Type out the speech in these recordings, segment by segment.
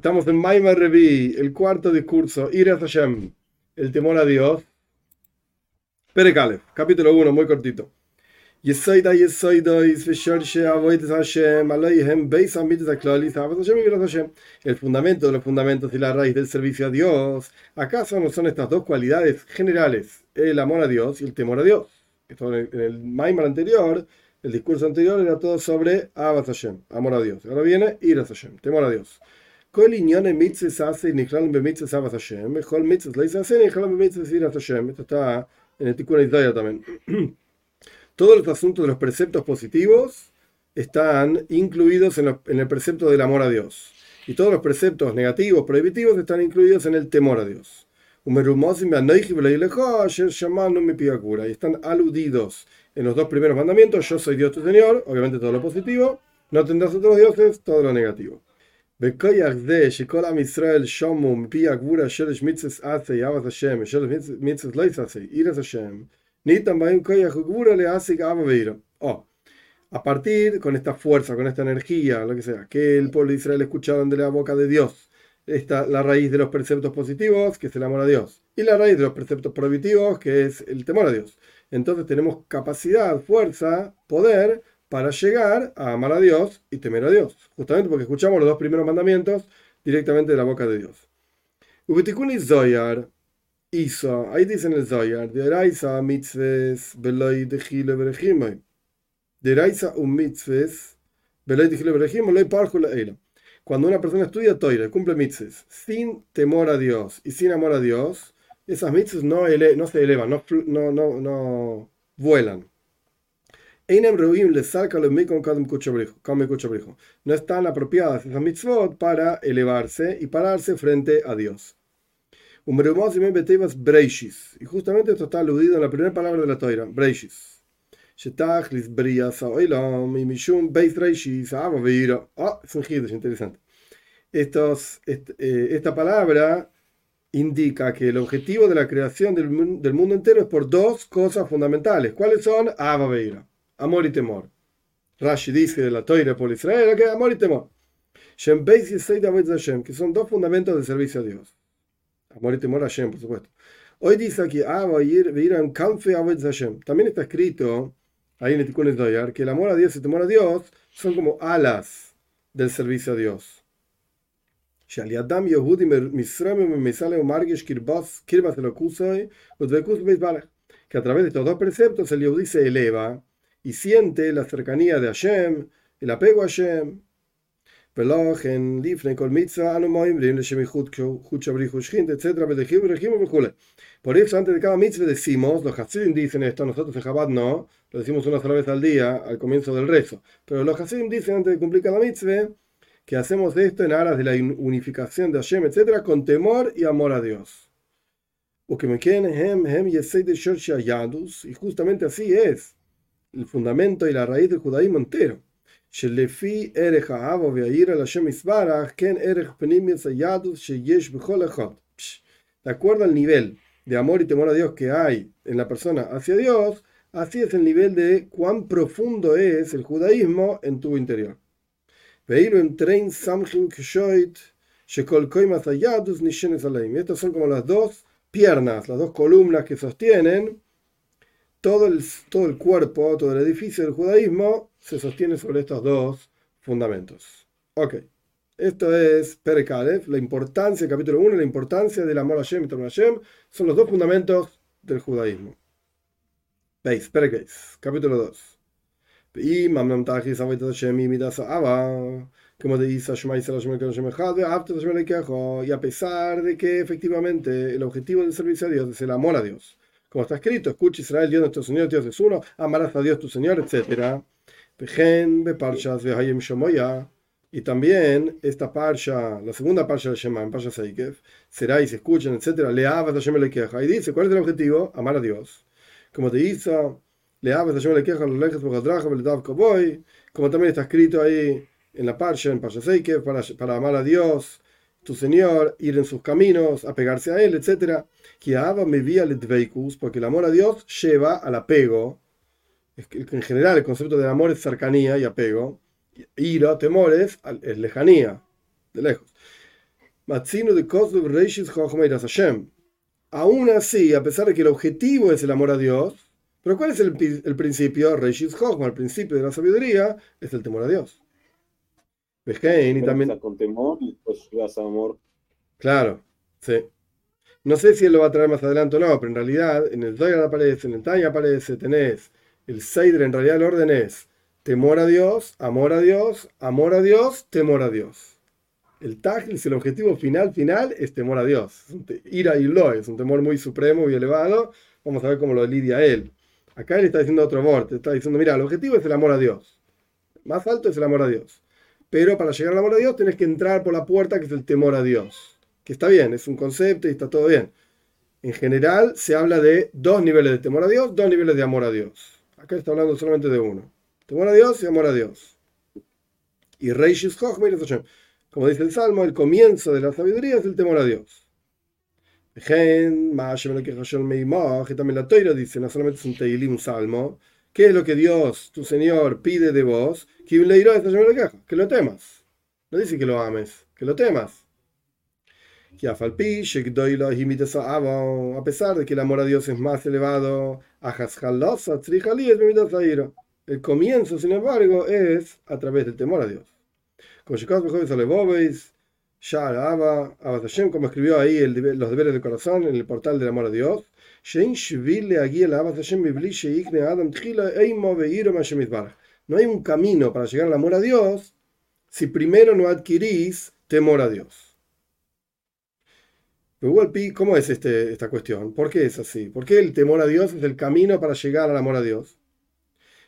Estamos en Maimar Revi, el cuarto discurso, Ira Hashem, el temor a Dios. Perekalev, capítulo 1, muy cortito. El fundamento de los fundamentos y la raíz del servicio a Dios, ¿acaso no son estas dos cualidades generales, el amor a Dios y el temor a Dios? Esto en el Maimar anterior, el discurso anterior era todo sobre Abbas Hashem, amor a Dios. Ahora viene Ira Hashem, temor a Dios. כל עניין מצווה עשה נכללים במצווה אהבת השם, וכל מצווה לא יעשה נכללים במצווה יראת השם. Esto está en el Tikkun Isaiah también. Todos los asuntos de los preceptos positivos están incluidos en, lo, en el precepto del amor a Dios. Y todos los preceptos negativos, prohibitivos, están incluidos en el temor a Dios. Y están aludidos en los dos primeros mandamientos, yo soy Dios tu Señor, obviamente todo lo positivo, no tendrás otros dioses, todo lo negativo. בכוח זה שכל עם ישראל שומו מפי הגבורה שלש מצווס עשה אהבת השם ושלש מצווס לא יעשה עירס השם ניתן בהם כוח וגבורה להשיג אבא ועירה. Oh, a partir con esta fuerza, con esta energía, lo que sea, que el pueblo de Israel escucharon de la boca de Dios, esta, la raíz de los preceptos positivos, que es el amor a Dios, y la raíz de los preceptos prohibitivos, que es el temor a Dios. Entonces tenemos capacidad, fuerza, poder para llegar a amar a Dios y temer a Dios. Justamente porque escuchamos los dos primeros mandamientos directamente de la boca de Dios. Ubetikuni Zoyar hizo, ahí dice en el Zoyar, de Eraisa mitzves beloi de gile berejimoy. De Eraisa un mitzves beloi de gile berejimoy loy parjula eila. Cuando una persona estudia Toira, cumple mitzves, sin temor a Dios y sin amor a Dios, esas mitzves no, ele, no se elevan, no, no, no, no vuelan. No están apropiadas esas mitzvot para elevarse y pararse frente a Dios. Y justamente esto está aludido en la primera palabra de la Torah, Breishis. Ah, es un interesante. Estos, eh, esta palabra indica que el objetivo de la creación del, mundo entero es por dos cosas fundamentales. ¿Cuáles son? Abba amor y temor. Rashi dice de la Toira por Israel que amor y temor. Que son dos fundamentos del servicio a Dios. Amor y temor a Hashem, por supuesto. Hoy dice aquí, también está escrito ahí en el Tikkun Doyar que el amor a Dios y el temor a Dios son como alas del servicio a Dios. Que a través de estos dos preceptos el Yehudi se eleva y siente la cercanía de Hashem, el apego a Hashem. Por eso, antes de cada mitzvah decimos, los Hasidim dicen esto, nosotros en Chabad no, lo decimos una sola vez al día, al comienzo del rezo. Pero los Hasidim dicen antes de cumplir cada mitzvah que hacemos esto en aras de la unificación de Hashem, etc., con temor y amor a Dios. Y justamente así es el fundamento y la raíz del judaísmo entero. De acuerdo al nivel de amor y temor a Dios que hay en la persona hacia Dios, así es el nivel de cuán profundo es el judaísmo en tu interior. Estas son como las dos piernas, las dos columnas que sostienen todo el, todo el cuerpo, todo el edificio del judaísmo se sostiene sobre estos dos fundamentos. Ok, esto es Perekalev, la importancia, capítulo 1, la importancia del amor a Hashem y Hashem, son los dos fundamentos del judaísmo. Veis, Perekalev, capítulo 2. Como dice y a pesar de que efectivamente el objetivo del servicio a Dios es el amor a Dios como está escrito, escucha Israel, Dios nuestro Señor, Dios es uno, amarás a Dios tu Señor, etc. Y también esta parsha, la segunda parsha de Shema, en parsha Seikev, será y se escuchan, etc. Le abas a le queja. Y dice, ¿cuál es el objetivo? Amar a Dios. Como te hizo, le abas a le queja, los lejes como también está escrito ahí en la parsha, en parsha Seikev, para, para amar a Dios tu Señor, ir en sus caminos, apegarse a Él, etc. Porque el amor a Dios lleva al apego. En general, el concepto de amor es cercanía y apego. Ira, temores, es lejanía, de lejos. De. Aún así, a pesar de que el objetivo es el amor a Dios, pero ¿cuál es el, el principio? Reishis Chochma, el principio de la sabiduría, es el temor a Dios. Y también... Con temor y después amor. Claro, sí. No sé si él lo va a traer más adelante o no, pero en realidad en el Zohar aparece, en el Tanya aparece, tenés el Seidre, en realidad el orden es temor a Dios, amor a Dios, amor a Dios, temor a Dios. El es el objetivo final, final, es temor a Dios. Ira y lo es un temor muy supremo y elevado. Vamos a ver cómo lo lidia él. Acá él está diciendo otro te está diciendo, mira, el objetivo es el amor a Dios. Más alto es el amor a Dios. Pero para llegar al amor a Dios tienes que entrar por la puerta que es el temor a Dios que está bien, es un concepto y está todo bien. En general se habla de dos niveles de temor a Dios, dos niveles de amor a Dios. Acá está hablando solamente de uno. Temor a Dios y amor a Dios. Y Reishis como dice el Salmo, el comienzo de la sabiduría es el temor a Dios. También la Toira dice, no solamente es un teilim, un salmo, ¿qué es lo que Dios, tu Señor, pide de vos? Que lo temas. No dice que lo ames, que lo temas. A pesar de que el amor a Dios es más elevado, el comienzo, sin embargo, es a través del temor a Dios. Como escribió ahí los deberes del corazón en el portal del amor a Dios, no hay un camino para llegar al amor a Dios si primero no adquirís temor a Dios. ¿cómo es este, esta cuestión? ¿Por qué es así? ¿Por qué el temor a Dios es el camino para llegar al amor a Dios?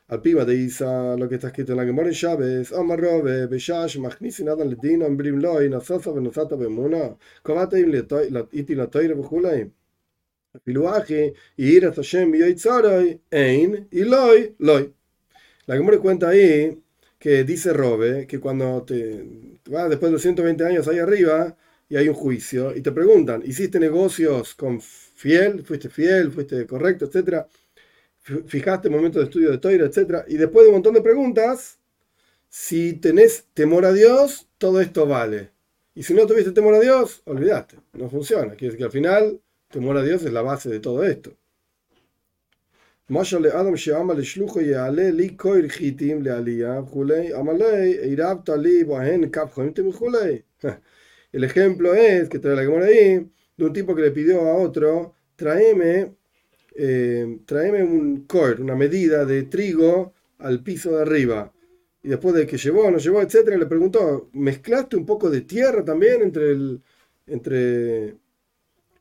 Al piba de Isa, lo que está escrito en la Gemora en Chávez, Omar Robe, Beshash, Magnisin Adam Ledino, Brim Loi, Nasasa, Benosata, Bemuna, Kovata Im Iti la Toire, Bujulai. Piluaje, Ir hasta Shem, Yoitzaroi, Ein, y Loi, Loi. La Gemora cuenta ahí que dice Robe que cuando te va después de los 120 años ahí arriba, y hay un juicio y te preguntan, ¿hiciste negocios con fiel? ¿Fuiste fiel? ¿Fuiste correcto? Etcétera. ¿Fijaste momento de estudio de Toira? Etcétera. Y después de un montón de preguntas, si tenés temor a Dios, todo esto vale. Y si no tuviste temor a Dios, olvidaste. No funciona. Quiere decir que al final, temor a Dios es la base de todo esto. El ejemplo es, que trae la Gemora ahí, de un tipo que le pidió a otro, tráeme, eh, tráeme un core, una medida de trigo al piso de arriba. Y después de que llevó, no llevó, etcétera, le preguntó, ¿mezclaste un poco de tierra también entre el, entre,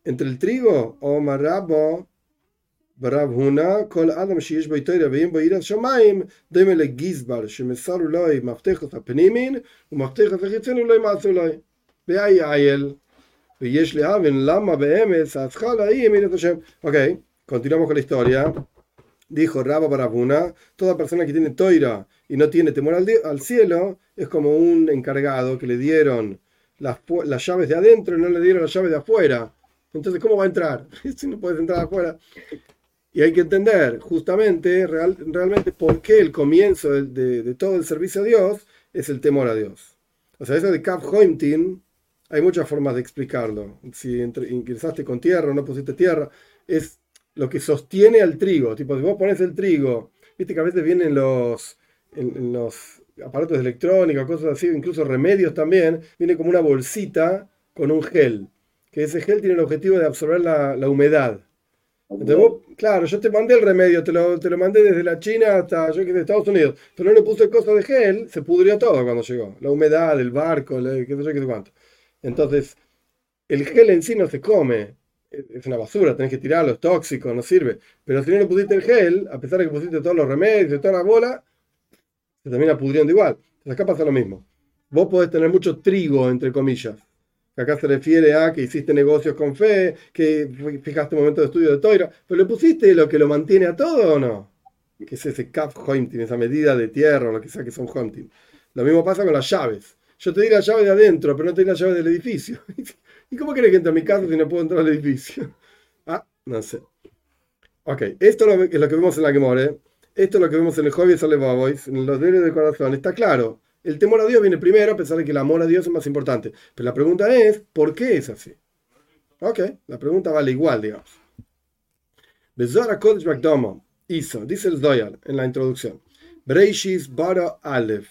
entre el trigo? O marabo, ברב הונא, כל אדם שיש בו תוירה ואם בו יראת שמיים, דומה לגזבר, שמסרו לו מפתחות הפנימין, ומפתחות החיצון לא ימעשו לו. Ok, continuamos con la historia. Dijo Rabba Barabuna, toda persona que tiene toira y no tiene temor al, cielo es como un encargado que le dieron las, llaves de adentro y no le dieron las llaves de afuera. Entonces, ¿cómo va a entrar? Si no puedes entrar afuera. Y hay que entender justamente, realmente, por qué el comienzo de, todo el servicio a Dios es el temor a Dios. O sea, eso de Kaf Hoimtin hay muchas formas de explicarlo. Si ingresaste con tierra o no pusiste tierra, es lo que sostiene al trigo. Tipo, si vos pones el trigo, viste que a veces vienen los, en, los aparatos electrónicos, cosas así, incluso remedios también, viene como una bolsita con un gel. Que ese gel tiene el objetivo de absorber la, humedad. Entonces vos, claro, yo te mandé el remedio, te lo, te lo mandé desde la China hasta yo que de Estados Unidos, pero no le puse cosas de gel, se pudrió todo cuando llegó. La humedad, el barco, qué sé yo, qué sé cuánto. Entonces, el gel en sí no se come, es una basura, tenés que tirarlo, es tóxico, no sirve. Pero si no le pusiste el gel, a pesar de que pusiste todos los remedios, toda la bola, se termina pudriendo igual. Entonces acá pasa lo mismo. Vos podés tener mucho trigo, entre comillas. Acá se refiere a que hiciste negocios con fe, que fijaste un momento de estudio de toira, pero le pusiste lo que lo mantiene a todo o no? Que es ese cap hunting, esa medida de tierra o lo que sea que son hunting. Lo mismo pasa con las llaves. Yo te di la llave de adentro, pero no te di la llave del edificio. ¿Y cómo querés que entre a mi casa si no puedo entrar al edificio? Ah, no sé. Ok, esto es lo que vemos en la Gemore. Esto es lo que vemos en el Hobby Boys, en los deberes del corazón. Está claro. El temor a Dios viene primero, a pesar de que el amor a Dios es más importante. Pero la pregunta es, ¿por qué es así? Ok, la pregunta vale igual, digamos. Bezora Kodesh Bagdomo hizo, dice el Zoyar en la introducción, Breishis Bara Aleph,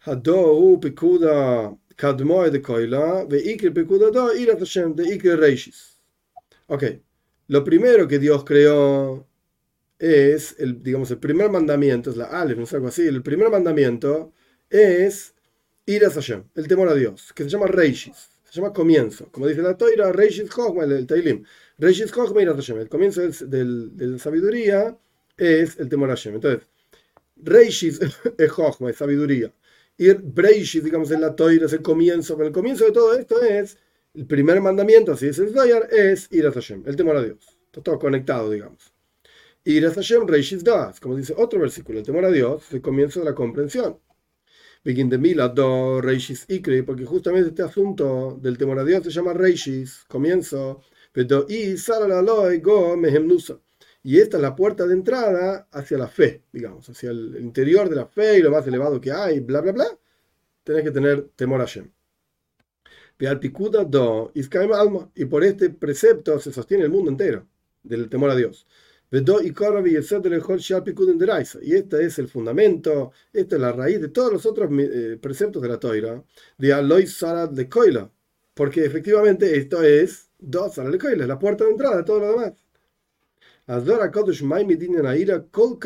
Hadou Pekuda Kadmoe de Koila, Veikir Pekuda Do, Irat Hashem, de Ikir Reishis. Ok, lo primero que Dios creó es, el, digamos, el primer mandamiento, es la Aleph, no es algo así, el primer mandamiento es ir a Hashem, el temor a Dios, que se llama Reishis, se llama comienzo. Como dice la Toira, Reishis Chochma, el, Tailim. Reishis Chochma ir a Hashem, el comienzo de la sabiduría es el temor a Hashem. Entonces, Reishis es Chochma, es sabiduría. Y Breishis, digamos, en la Toira es el comienzo, pero el comienzo de todo esto es, el primer mandamiento, así es el Zoyar, es ir a Hashem, el temor a Dios. Está todo conectado, digamos. Ir a Hashem, Reishis Das, como dice otro versículo, el temor a Dios es el comienzo de la comprensión de Mila, do Reishis Ikri, porque justamente este asunto del temor a Dios se llama Reishis, comienzo, pero y go Y esta es la puerta de entrada hacia la fe, digamos, hacia el interior de la fe y lo más elevado que hay, bla, bla, bla. Tenés que tener temor a Shem. Y por este precepto se sostiene el mundo entero del temor a Dios. Y este es el fundamento, esta es la raíz de todos los otros eh, preceptos de la Toira, de Aloy Sarat de Koila, porque efectivamente esto es dos Sarat de Koila, la puerta de entrada de todo lo demás. Azora Kodesh Maimidin Naira Kol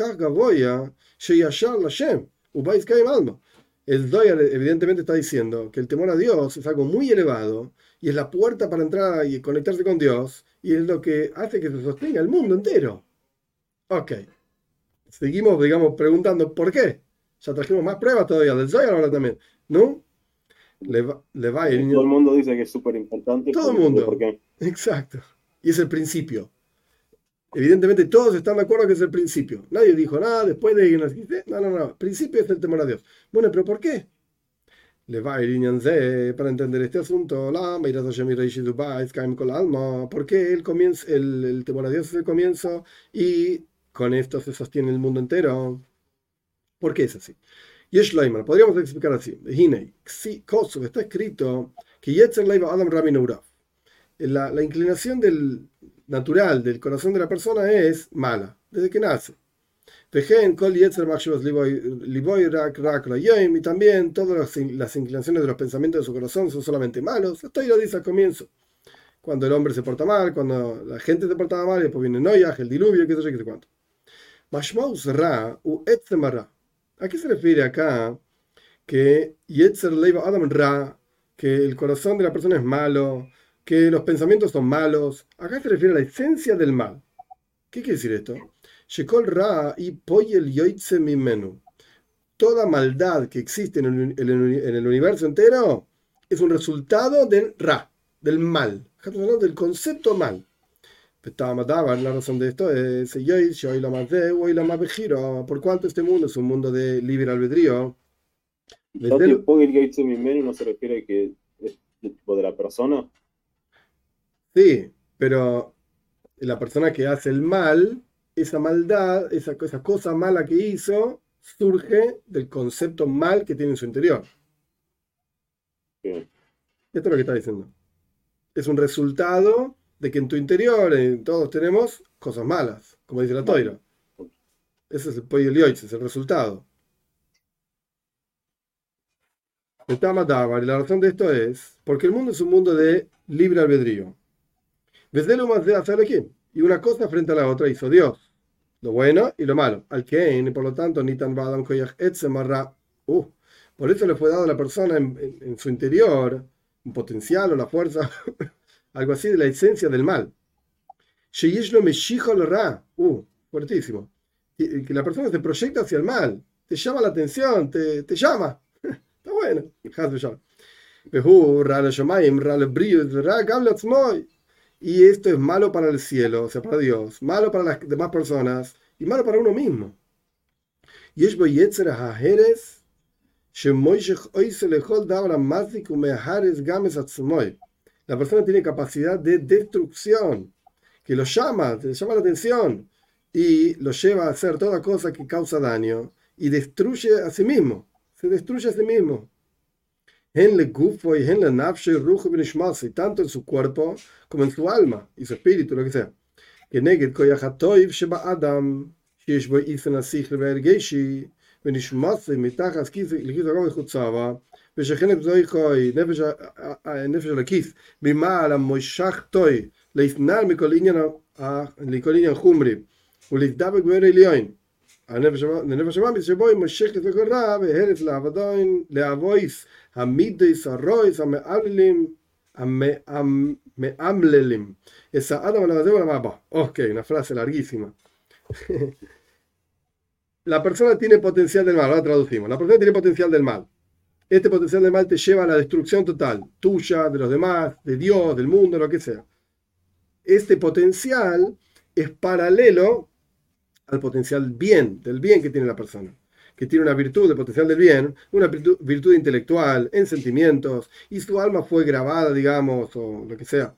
Sheyashar Lashem Ubais Kaim Alma. El Doyer evidentemente está diciendo que el temor a Dios es algo muy elevado y es la puerta para entrar y conectarse con Dios y es lo que hace que se sostenga el mundo entero. Ok. Seguimos, digamos, preguntando por qué. Ya trajimos más pruebas todavía del Zohar ahora también. ¿No? Le va, le va Todo el mundo dice que es súper importante. Todo el mundo. ¿Por qué? Exacto. Y es el principio. Evidentemente todos están de acuerdo que es el principio. Nadie dijo nada después de ir No, no, no. El principio es el temor a Dios. Bueno, pero ¿por qué? Le va a para entender este asunto. ¿Por qué el, comienzo, el, el temor a Dios es el comienzo y con esto se sostiene el mundo entero. ¿Por qué es así? Yeshloimer, podríamos explicar así. está escrito que Yetzer Adam la, la inclinación del natural del corazón de la persona es mala, desde que nace. Y también todas las, inclinaciones de los pensamientos de su corazón son solamente malos. Esto lo dice al comienzo. Cuando el hombre se porta mal, cuando la gente se portaba mal, y después viene Noyaj, el diluvio, qué sé yo, qué sé cuánto. Mashmaus Ra u. ¿A qué se refiere acá que Yetzer Leiva Adam Ra, que el corazón de la persona es malo, que los pensamientos son malos? Acá se refiere a la esencia del mal. ¿Qué quiere decir esto? Shekol Ra y Poyel Yoitze Mimenu. Toda maldad que existe en el, universo entero es un resultado del Ra, del mal. Estamos hablando del concepto mal. La razón de esto es por cuanto este mundo es un mundo de libre albedrío. no se refiere a que es tipo de la persona. Sí, pero la persona que hace el mal, esa maldad, esa, esa cosa mala que hizo, surge del concepto mal que tiene en su interior. Esto es lo que está diciendo. Es un resultado de que en tu interior todos tenemos cosas malas, como dice la toira. Ese es el pollo es el resultado. Y la razón de esto es porque el mundo es un mundo de libre albedrío. Desde lo más de hacer aquí. Y una cosa frente a la otra hizo Dios. Lo bueno y lo malo. Al que, por lo tanto, ni tan uh, por eso le fue dado a la persona en, en su interior un potencial o la fuerza algo así de la esencia del mal. Uh, fuertísimo. Que la persona se proyecta hacia el mal, te llama la atención, te, te llama. Está bueno. Y esto es malo para el cielo, o sea, para Dios, malo para las demás personas y malo para uno mismo. Y es la persona tiene capacidad de destrucción, que lo llama, le llama la atención y lo lleva a hacer toda cosa que causa daño y destruye a sí mismo, se destruye a sí mismo. En le gufo y en le nafshe rujo y tanto en su cuerpo como en su alma y su espíritu, lo que sea. Que neged koyachatoiv sheba adam, shishbo izen asich ונשמצי מתחת כיס, לכיס הרוב מחוצה בה, ושכנת זויקוי, נפש על הכיס, ממעל המושך טוי, להתנער מכל עניין חומרי, ולהתדבק באור עליון. הנפש המאמיס שבו היא מושכת את הכל רע, והרס לעבדון, לאבויס, המידס, הרויס, המאמללים, המאמללים. אסא אדם על הזה ולמה המבא. אוקיי, נפלס אל הרגיסימה. la persona tiene potencial del mal, ahora traducimos. La persona tiene potencial del mal. Este potencial del mal te lleva a la destrucción total, tuya, de los demás, de Dios, del mundo, lo que sea. Este potencial es paralelo al potencial bien, del bien que tiene la persona, que tiene una virtud de potencial del bien, una virtud intelectual, en sentimientos, y su alma fue grabada, digamos, o lo que sea,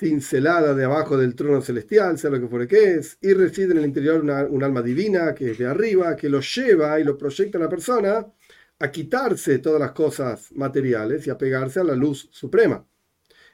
cincelada de abajo del trono celestial, sea lo que fuere que es, y reside en el interior una, un alma divina que es de arriba, que lo lleva y lo proyecta a la persona a quitarse todas las cosas materiales y a pegarse a la luz suprema.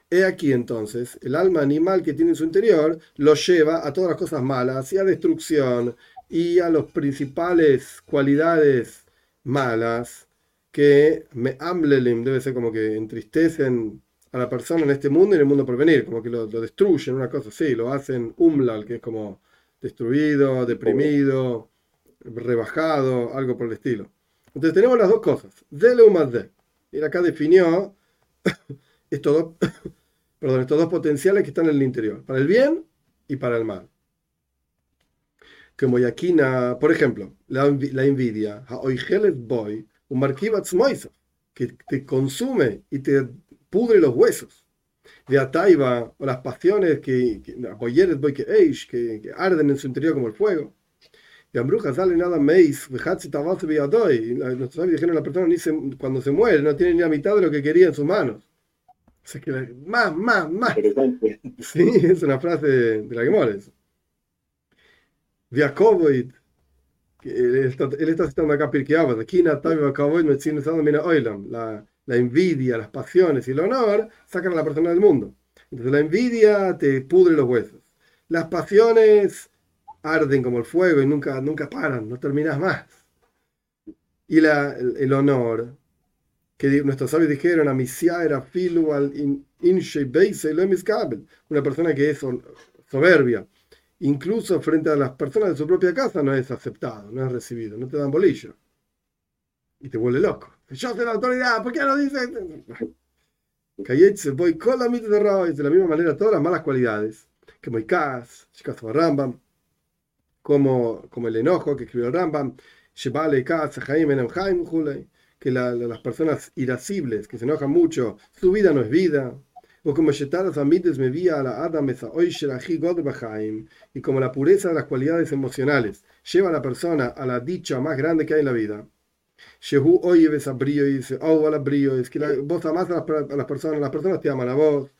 He aquí entonces, el alma animal que tiene en su interior lo lleva a todas las cosas malas y a destrucción y a las principales cualidades malas que me amblelim, debe ser como que entristecen a la persona en este mundo y en el mundo por venir, como que lo, destruyen, una cosa así, lo hacen umlal, que es como destruido, deprimido, rebajado, algo por el estilo. Entonces tenemos las dos cosas, de más de. Y acá definió estos dos, perdón, estos dos potenciales que están en el interior, para el bien y para el mal. Como Yakina, por ejemplo, la, la envidia, boy, un que te consume y te pudre los huesos. De Ataiba, o las pasiones que, que, arden en su interior como el fuego. Y Ambruja sale nada meis, y nuestros dijeron la persona ni se, cuando se muere no tiene ni la mitad de lo que quería en sus manos. O sea que más, más, más. Sí, es una frase de, la que mores. Viakovoid, él está, él está citando acá Pirkeabas, aquí Natavi Viakovoid me mina oilam, la la envidia, las pasiones y el honor sacan a la persona del mundo. Entonces la envidia te pudre los huesos. Las pasiones arden como el fuego y nunca, nunca paran, no terminas más. Y la, el, honor, que nuestros sabios dijeron, amisia era filu al una persona que es soberbia, incluso frente a las personas de su propia casa no es aceptado, no es recibido, no te dan bolillo. Y te vuelve loco. Yo soy la autoridad, ¿por qué no dice? se voy con la mitad de Raúl, de la misma manera todas las malas cualidades, que Moikaz, Chicas Rambam, como, como el enojo que escribió el Rambam, que las personas irascibles, que se enojan mucho, su vida no es vida, o como me vía a la Adam y como la pureza de las cualidades emocionales lleva a la persona a la dicha más grande que hay en la vida. Shehu oye ves a brillo y dice, oh, la brillo, es que la, vos amás a las, a las, personas, las personas te aman a vos.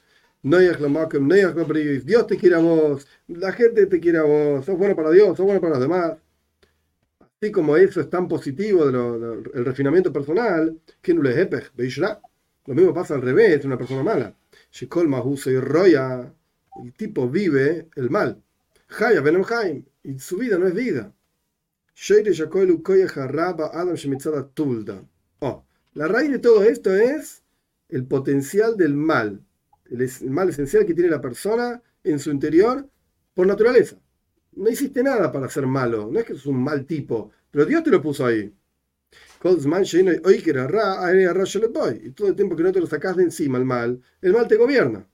No hay no hay brillo, Dios te quiere a vos, la gente te quiere a vos, sos bueno para Dios, sos bueno para los demás. Así como eso es tan positivo de lo, el refinamiento personal, que no le Lo mismo pasa al revés, una persona mala. Mahuso y Roya, el tipo vive el mal. Haya Benem y su vida no es vida. Oh, la raíz de todo esto es el potencial del mal, el, mal esencial que tiene la persona en su interior por naturaleza. No hiciste nada para ser malo, no es que es un mal tipo, pero Dios te lo puso ahí. Y todo el tiempo que no te lo sacas de encima el mal, el mal te gobierna.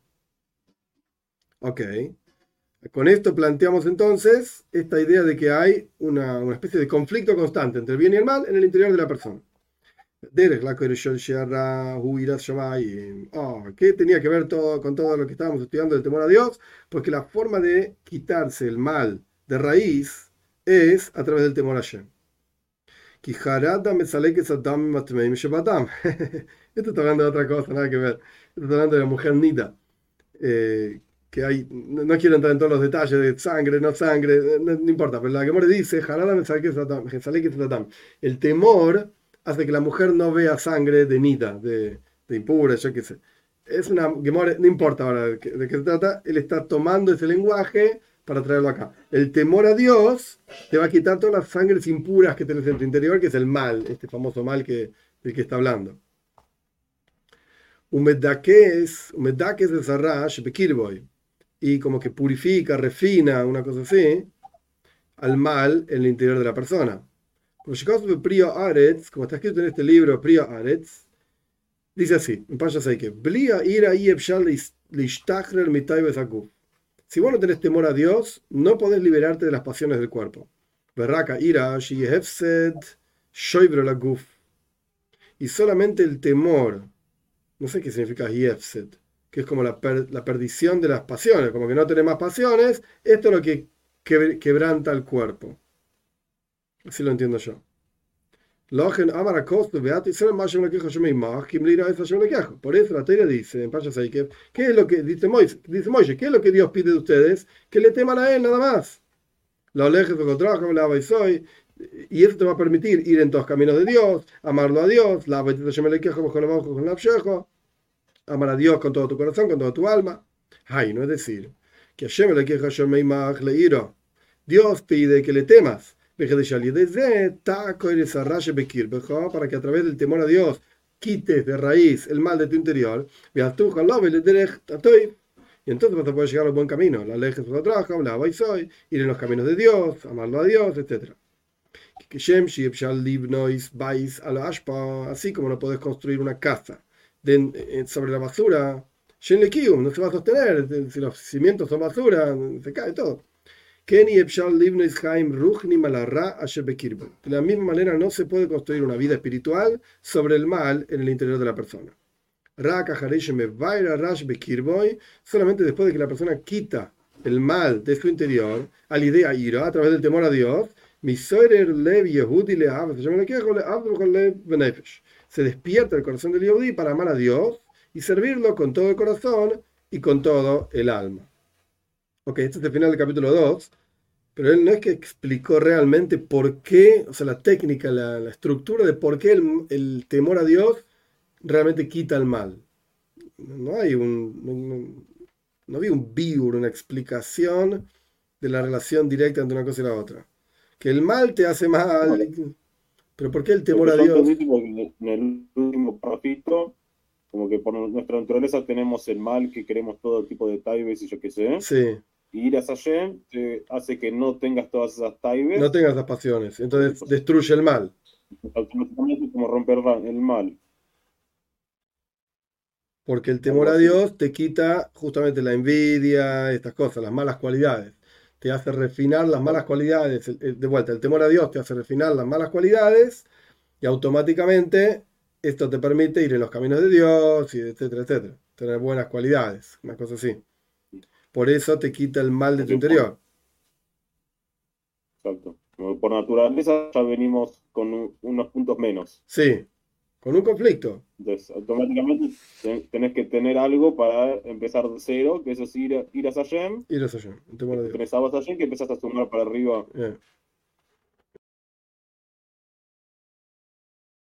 Ok. Con esto planteamos entonces esta idea de que hay una, especie de conflicto constante entre el bien y el mal en el interior de la persona. Oh, ¿Qué tenía que ver todo, con todo lo que estábamos estudiando del temor a Dios? Porque la forma de quitarse el mal de raíz es a través del temor a Shem. Esto está hablando de otra cosa, nada que ver. Esto está hablando de la mujer Nida. Eh, que hay, no, quiero entrar en todos los detalles de sangre, no sangre, no, importa, pero la que dice, el temor hace que la mujer no vea sangre de nida, de, de impura, yo qué sé. Es una no importa ahora de qué, de se trata, él está tomando ese lenguaje para traerlo acá. El temor a Dios te va a quitar todas las sangres impuras que tienes en tu interior, que es el mal, este famoso mal que, del que está hablando. Humedakes, humedakes es Sarrash, Bekirboy. Y como que purifica, refina, una cosa así, al mal en el interior de la persona. Como está escrito en este libro, Priya Aretz, dice así, en si vos no tenés temor a Dios, no podés liberarte de las pasiones del cuerpo. Y solamente el temor, no sé qué significa yefset, que es como la, perdición de las pasiones, como que no tenés más pasiones, esto es lo que quebranta el cuerpo. Así lo entiendo yo. Por eso la teoría dice en ¿qué es lo que dice Moisés? Dice Moisés, ¿qué es lo que Dios pide de ustedes? Que le teman a él nada más. De soy y eso te va a permitir ir en todos caminos de Dios, amarlo a Dios, amar a Dios con todo tu corazón, con toda tu alma. Ay, no es decir que Dios pide que le temas. Para que a través del temor a Dios quites de raíz el mal de tu interior, y entonces vas a poder llegar al buen camino, la ley de trabajo, la soy, ir en los caminos de Dios, amarlo a Dios, etc. Así como no puedes construir una casa sobre la basura, no se va a sostener, si los cimientos son basura, se cae todo. De la misma manera no se puede construir una vida espiritual sobre el mal en el interior de la persona. Solamente después de que la persona quita el mal de su interior, al idea ira, a través del temor a Dios, se despierta el corazón del Yehudi para amar a Dios y servirlo con todo el corazón y con todo el alma. Ok, este es el final del capítulo 2, pero él no es que explicó realmente por qué, o sea, la técnica, la, estructura de por qué el, temor a Dios realmente quita el mal. No hay un, no, había un biur, una explicación de la relación directa entre una cosa y la otra. Que el mal te hace mal, pero ¿por qué el temor a Dios? En el último ratito, como que por nuestra naturaleza tenemos el mal, que queremos todo tipo de taibes y yo qué sé. Sí ir a Hashem te hace que no tengas todas esas taibes. No tengas las pasiones, entonces destruye el mal. Automáticamente como romper el mal. Porque el temor a Dios te quita justamente la envidia, estas cosas, las malas cualidades. Te hace refinar las malas cualidades. De vuelta, el temor a Dios te hace refinar las malas cualidades y automáticamente esto te permite ir en los caminos de Dios, y etcétera, etcétera. Tener buenas cualidades, una cosa así. Por eso te quita el mal de tu interior. Exacto. Por naturaleza ya venimos con unos puntos menos. Sí, con un conflicto. Entonces, automáticamente tenés que tener algo para empezar de cero, que eso es ir, a, ir a Sayem. Ir a Sayem. Tenés a Sayem que empezás a sumar para arriba.